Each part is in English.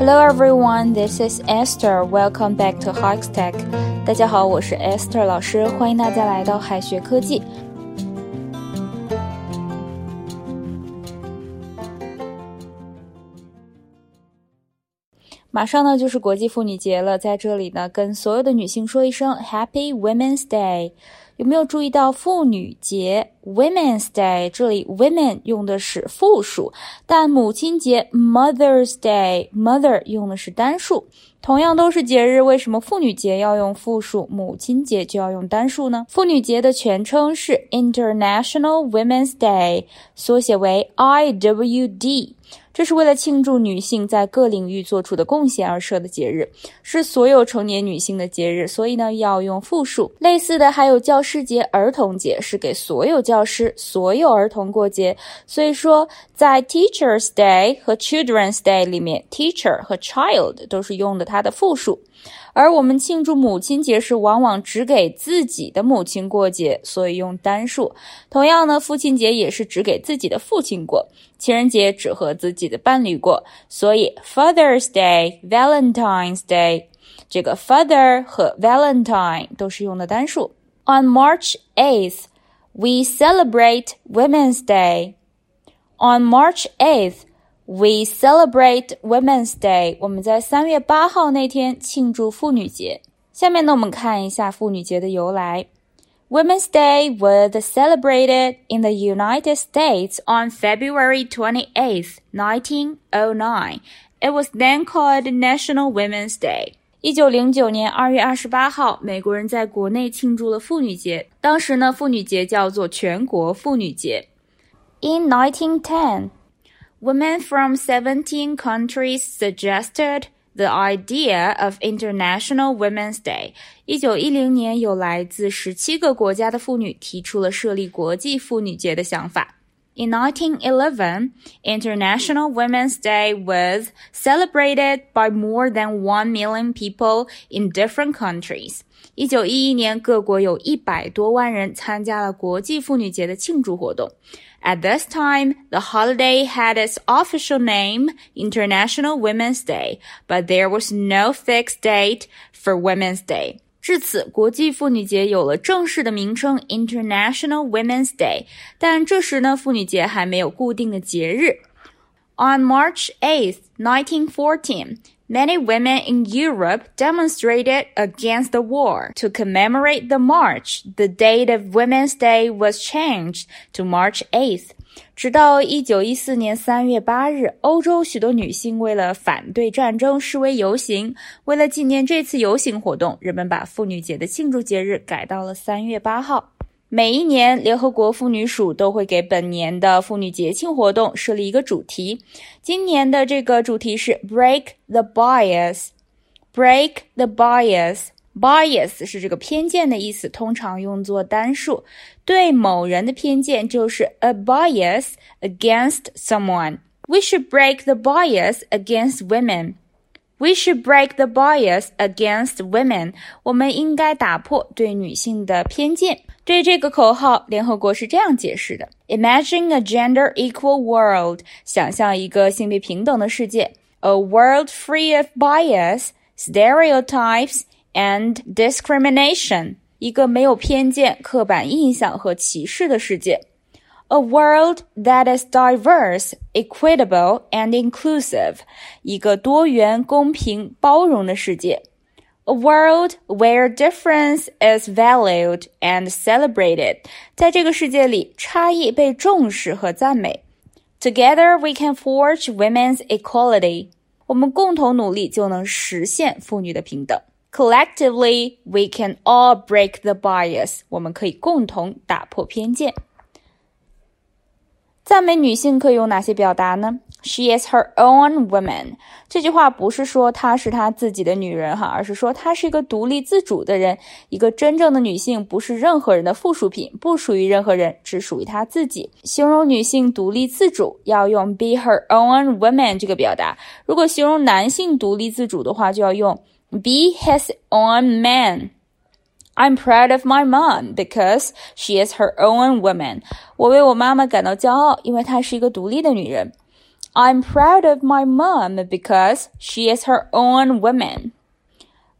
Hello everyone, this is Esther. Welcome back to Hikes Tech. 大家好，我是 Esther 老师，欢迎大家来到海学科技。 马上呢就是国际妇女节了，在这里呢跟所有的女性说一声 Happy Women's Day。有没有注意到妇女节 Women's Day 这里 women 用的是复数，但母亲节 Mother's Day mother 用的是单数。同样都是节日，为什么妇女节要用复数，母亲节就要用单数呢？妇女节的全称是 International Women's Day，缩写为 IWD。这是为了庆祝女性在各领域做出的贡献而设的节日，是所有成年女性的节日，所以呢要用复数。类似的还有教师节、儿童节，是给所有教师、所有儿童过节。所以说，在 Teachers Day 和 Children's Day 里面，teacher 和 child 都是用的它的复数。而我们庆祝母亲节时，往往只给自己的母亲过节，所以用单数。同样呢，父亲节也是只给自己的父亲过，情人节只和自己的伴侣过，所以 Father's Day、Valentine's Day，这个 Father 和 Valentine 都是用的单数。On March 8th, we celebrate Women's Day. On March 8th. We celebrate Women's Day。我们在三月八号那天庆祝妇女节。下面呢，我们看一下妇女节的由来。Women's Day was celebrated in the United States on February 28, 1909. It was then called National Women's Day. 一九零九年二月二十八号，美国人在国内庆祝了妇女节。当时呢，妇女节叫做全国妇女节。In 1910. Women from 17 countries suggested the idea of International Women's Day。一九一零年，有来自十七个国家的妇女提出了设立国际妇女节的想法。In 1911, International Women's Day was celebrated by more than one million people in different countries. 一九一一年，各国有一百多万人参加了国际妇女节的庆祝活动。At this time, the holiday had its official name, International Women's Day, but there was no fixed date for Women's Day. 至此，国际妇女节有了正式的名称 International Women's Day，但这时呢，妇女节还没有固定的节日。On March 8, 1914, Many women in Europe demonstrated against the war. To commemorate the march, the date of Women's Day was changed to March 8th. 直到一九一四年三月八日，欧洲许多女性为了反对战争示威游行。为了纪念这次游行活动，人们把妇女节的庆祝节日改到了三月八号。每一年，联合国妇女署都会给本年的妇女节庆活动设立一个主题。今年的这个主题是 “Break the Bias”。Break the Bias bias，bias 是这个偏见的意思，通常用作单数。对某人的偏见就是 a bias against someone。We should break the bias against women. We should break the bias against women. 我们应该打破对女性的偏见。对这个口号，联合国是这样解释的：Imagine a gender equal world，想象一个性别平等的世界；A world free of bias, stereotypes and discrimination，一个没有偏见、刻板印象和歧视的世界；A world that is diverse, equitable and inclusive，一个多元、公平、包容的世界。a world where difference is valued and celebrated，在这个世界里，差异被重视和赞美。Together we can forge women's equality。我们共同努力就能实现妇女的平等。 Collectively, we can all break the bias。我们可以共同打破偏见。赞美女性可以用哪些表达呢？She is her own woman。这句话不是说她是她自己的女人哈，而是说她是一个独立自主的人。一个真正的女性不是任何人的附属品，不属于任何人，只属于她自己。形容女性独立自主要用 be her own woman 这个表达。如果形容男性独立自主的话，就要用 be his own man。I'm proud of my mom because she is her own woman. 我为我妈妈感到骄傲，因为她是一个独立的女人。 I'm proud of my mom because she is her own woman.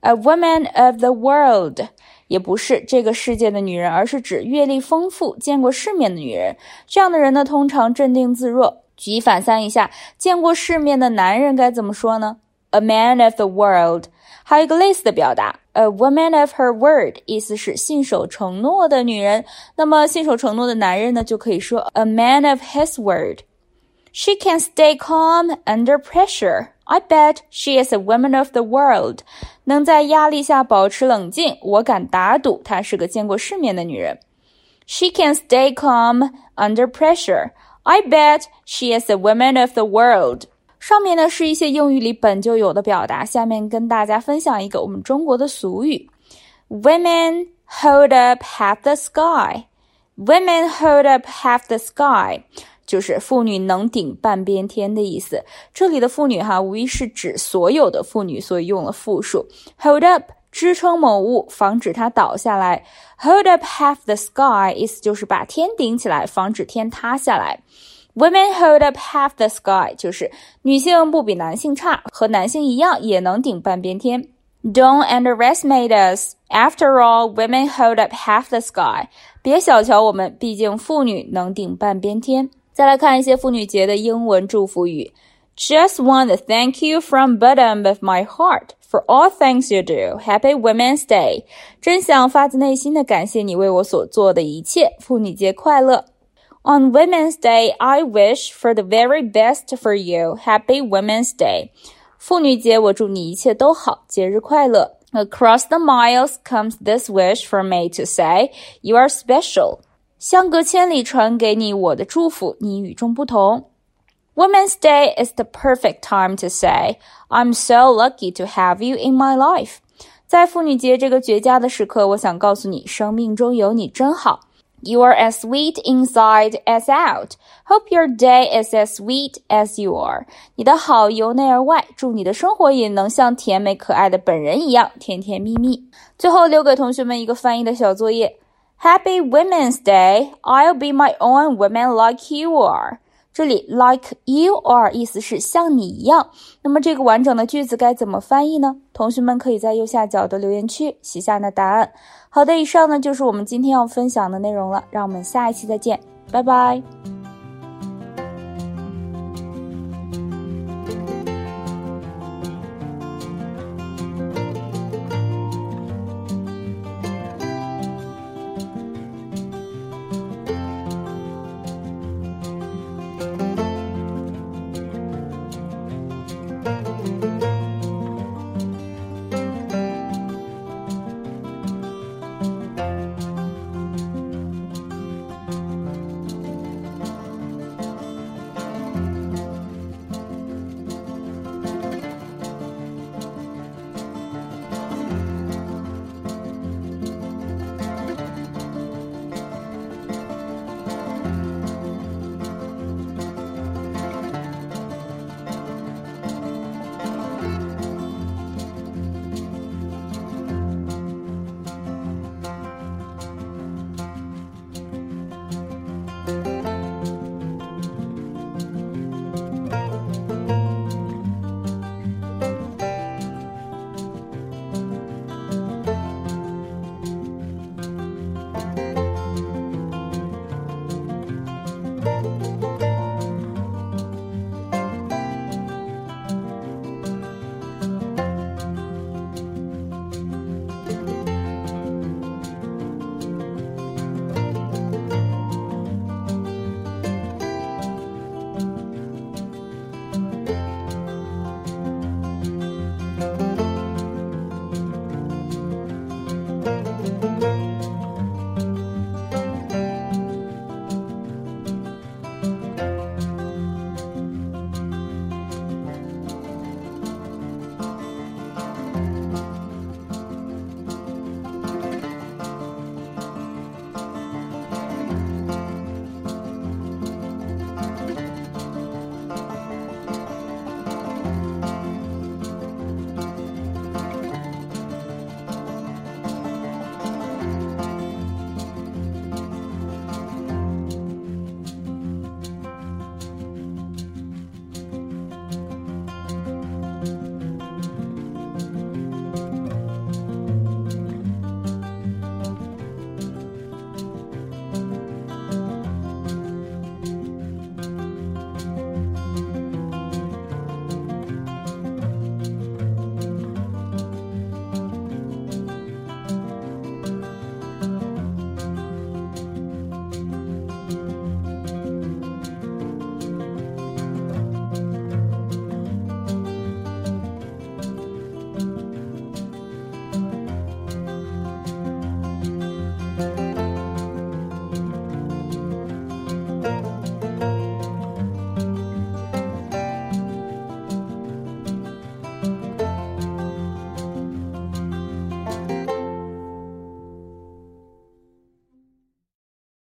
A woman of the world 也不是这个世界的女人，而是指阅历丰富、见过世面的女人。这样的人呢，通常镇定自若。举一反三一下，见过世面的男人该怎么说呢？A man of the world。 还有一个类似的表达，a woman of her word，意思是信守承诺的女人。那么信守承诺的男人呢，就可以说 a man of his word。She can stay calm under pressure. I bet she is a woman of the world. 能在压力下保持冷静，我敢打赌她是个见过世面的女人。She can stay calm under pressure. I bet she is a woman of the world. 上面呢是一些英语里本就有的表达，下面跟大家分享一个我们中国的俗语：Women hold up half the sky. Women hold up half the sky，就是妇女能顶半边天的意思。这里的妇女哈，无疑是指所有的妇女，所以用了复数。Hold up 支撑某物，防止它倒下来。Hold up half the sky，意思就是把天顶起来，防止天塌下来。Women hold up half the sky，就是女性不比男性差，和男性一样也能顶半边天。Don't underestimate us. After all, women hold up half the sky. 别小瞧我们，毕竟妇女能顶半边天。再来看一些妇女节的英文祝福语。Just want to thank you from bottom of my heart for all things you do. Happy Women's Day. 真想发自内心的感谢你为我所做的一切。妇女节快乐。 On Women's Day, I wish for the very best for you. Happy Women's Day. 妇女节，我祝你一切都好，节日快乐。Across the miles comes this wish for me to say, you are special. 相隔千里传给你我的祝福，你与众不同。Women's Day is the perfect time to say, I'm so lucky to have you in my life. 在妇女节这个绝佳的时刻，我想告诉你，生命中有你真好。 you are as sweet inside as out. Hope your day is as sweet as you are. 你的好由内而外，祝你的生活也能像甜美可爱的本人一样甜甜蜜蜜。最后留给同学们一个翻译的小作业：Happy Women's Day. I'll be my own woman like you are. 这里 like you are 意思是像你一样。那么这个完整的句子该怎么翻译呢？同学们可以在右下角的留言区写下你的答案。好的，以上呢就是我们今天要分享的内容了。让我们下一期再见，拜拜。